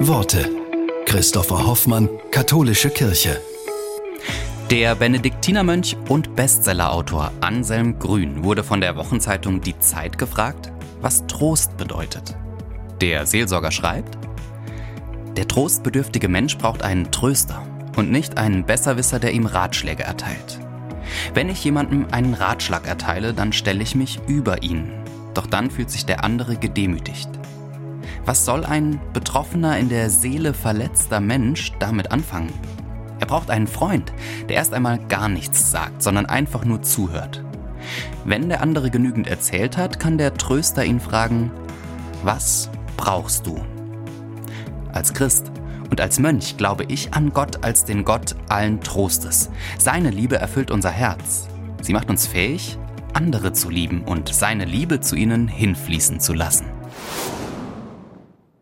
Worte. Christopher Hoffmann, Katholische Kirche. Der Benediktinermönch und Bestsellerautor Anselm Grün wurde von der Wochenzeitung Die Zeit gefragt, was Trost bedeutet. Der Seelsorger schreibt, der trostbedürftige Mensch braucht einen Tröster und nicht einen Besserwisser, der ihm Ratschläge erteilt. Wenn ich jemandem einen Ratschlag erteile, dann stelle ich mich über ihn. Doch dann fühlt sich der andere gedemütigt. Was soll ein betroffener, in der Seele verletzter Mensch damit anfangen? Er braucht einen Freund, der erst einmal gar nichts sagt, sondern einfach nur zuhört. Wenn der andere genügend erzählt hat, kann der Tröster ihn fragen, was brauchst du? Als Christ und als Mönch glaube ich an Gott als den Gott allen Trostes. Seine Liebe erfüllt unser Herz. Sie macht uns fähig, andere zu lieben und seine Liebe zu ihnen hinfließen zu lassen.